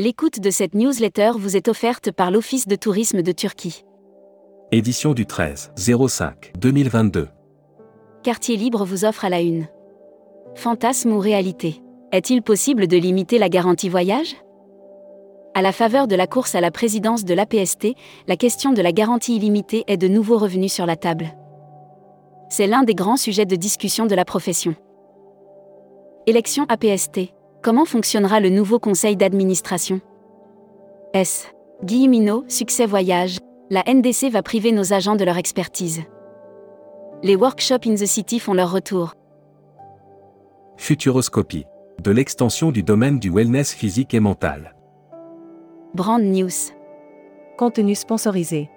L'écoute de cette newsletter vous est offerte par l'Office de tourisme de Turquie. Édition du 13 05 2022. Quartier libre vous offre à la une. Fantasme ou réalité? Est-il possible de limiter la garantie voyage? À la faveur de la course à la présidence de l'APST, la question de la garantie illimitée est de nouveau revenue sur la table. C'est l'un des grands sujets de discussion de la profession. Élection APST. Comment fonctionnera le nouveau conseil d'administration? S. Guy Minot, Succès Voyage. La NDC va priver nos agents de leur expertise. Les workshops in the city font leur retour. Futuroscopie. De l'extension du domaine du wellness physique et mental. Brand News. Contenu sponsorisé.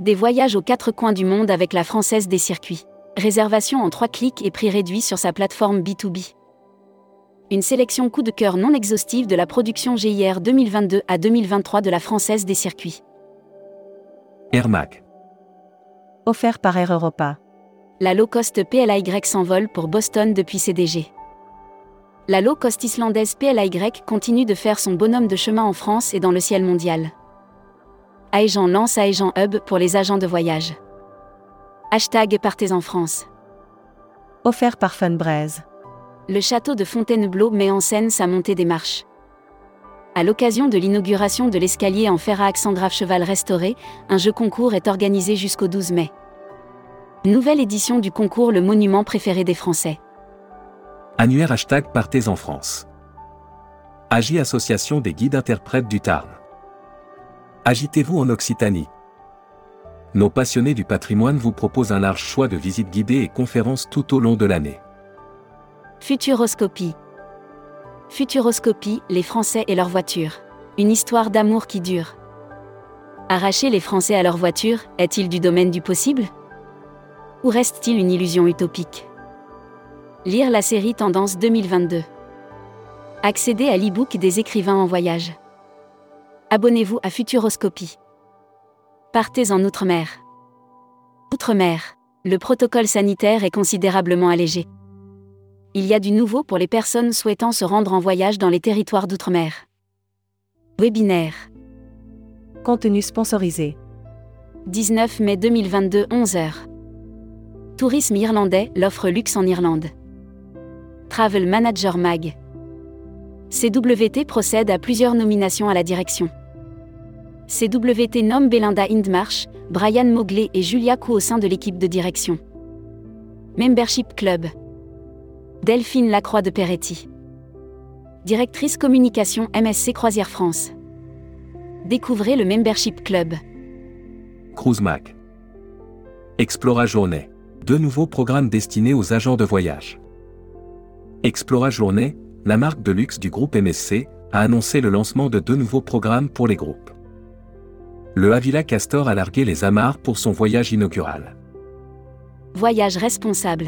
Des voyages aux quatre coins du monde avec la Française des circuits. Réservation en trois clics et prix réduit sur sa plateforme B2B. Une sélection coup de cœur non exhaustive de la production GIR 2022 à 2023 de la Française des circuits. Airmac. Offert par Air Europa. La low cost PLY s'envole pour Boston depuis CDG. La low cost islandaise PLY continue de faire son bonhomme de chemin en France et dans le ciel mondial. Aegean lance Aegean Hub pour les agents de voyage. Hashtag Partez en France. Offert par Funbraise. Le château de Fontainebleau met en scène sa montée des marches. À l'occasion de l'inauguration de l'escalier en fer à accent grave cheval restauré, un jeu concours est organisé jusqu'au 12 mai. Nouvelle édition du concours Le monument préféré des Français. Annuaire hashtag Partez en France. Agi Association des guides interprètes du Tarn. Agitez-vous en Occitanie. Nos passionnés du patrimoine vous proposent un large choix de visites guidées et conférences tout au long de l'année. Futuroscopie. Futuroscopie, les Français et leur voiture. Une histoire d'amour qui dure. Arracher les Français à leur voiture, est-il du domaine du possible? Ou reste-t-il une illusion utopique? Lire la série Tendance 2022. Accéder à l'e-book des écrivains en voyage. Abonnez-vous à Futuroscopie. Partez en Outre-mer. Outre-mer. Le protocole sanitaire est considérablement allégé. Il y a du nouveau pour les personnes souhaitant se rendre en voyage dans les territoires d'outre-mer. Webinaire. Contenu sponsorisé. 19 mai 2022 11h. Tourisme irlandais, l'offre luxe en Irlande. Travel Manager Mag. CWT procède à plusieurs nominations à la direction. CWT nomme Belinda Hindmarsh, Brian Mowgli et Julia Koo au sein de l'équipe de direction. Membership Club. Delphine Lacroix de Peretti. Directrice communication MSC Croisière France. Découvrez le Membership Club. Cruise Mac. Explora Journée. Deux nouveaux programmes destinés aux agents de voyage. Explora Journée, la marque de luxe du groupe MSC, a annoncé le lancement de deux nouveaux programmes pour les groupes. Le Avila Castor a largué les amarres pour son voyage inaugural. Voyage responsable.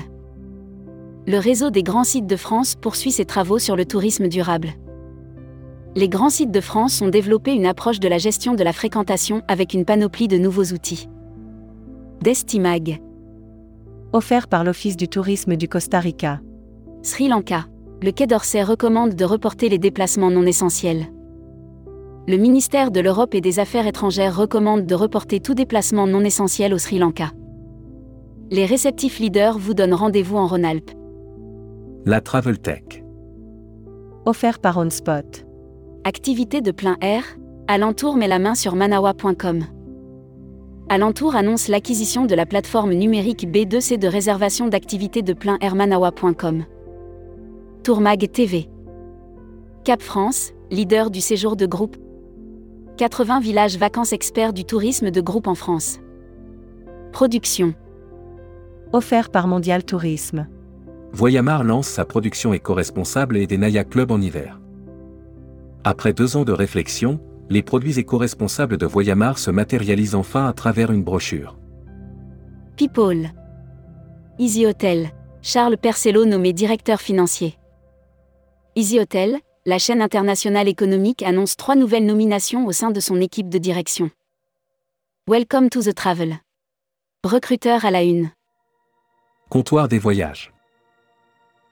Le réseau des grands sites de France poursuit ses travaux sur le tourisme durable. Les grands sites de France ont développé une approche de la gestion de la fréquentation avec une panoplie de nouveaux outils. Destimag. Offert par l'Office du tourisme du Costa Rica. Sri Lanka. Le Quai d'Orsay recommande de reporter les déplacements non essentiels. Le ministère de l'Europe et des Affaires étrangères recommande de reporter tout déplacement non essentiel au Sri Lanka. Les réceptifs leaders vous donnent rendez-vous en Rhône-Alpes. La Travel Tech. Offert par OnSpot. Activité de plein air, Alentour met la main sur manawa.com. Alentour annonce l'acquisition de la plateforme numérique B2C de réservation d'activités de plein air manawa.com. Tourmag TV. Cap France, leader du séjour de groupe. 80 villages vacances experts du tourisme de groupe en France. Production. Offert par Mondial Tourisme. Voyamar lance sa production éco-responsable et des Naya Club en hiver. Après deux ans de réflexion, les produits éco-responsables de Voyamar se matérialisent enfin à travers une brochure. People. Easy Hotel. Charles Percello nommé directeur financier. Easy Hotel, la chaîne internationale économique annonce trois nouvelles nominations au sein de son équipe de direction. Welcome to the travel. Recruteur à la une. Comptoir des voyages.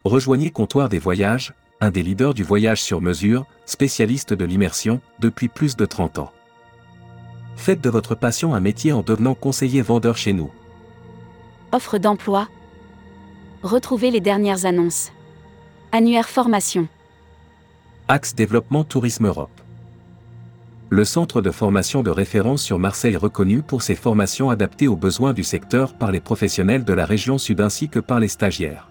Rejoignez Comptoir des voyages, un des leaders du voyage sur mesure, spécialiste de l'immersion, depuis plus de 30 ans. Faites de votre passion un métier en devenant conseiller vendeur chez nous. Offre d'emploi. Retrouvez les dernières annonces. Annuaire formation. Axe Développement Tourisme Europe. Le centre de formation de référence sur Marseille reconnu pour ses formations adaptées aux besoins du secteur par les professionnels de la région sud ainsi que par les stagiaires.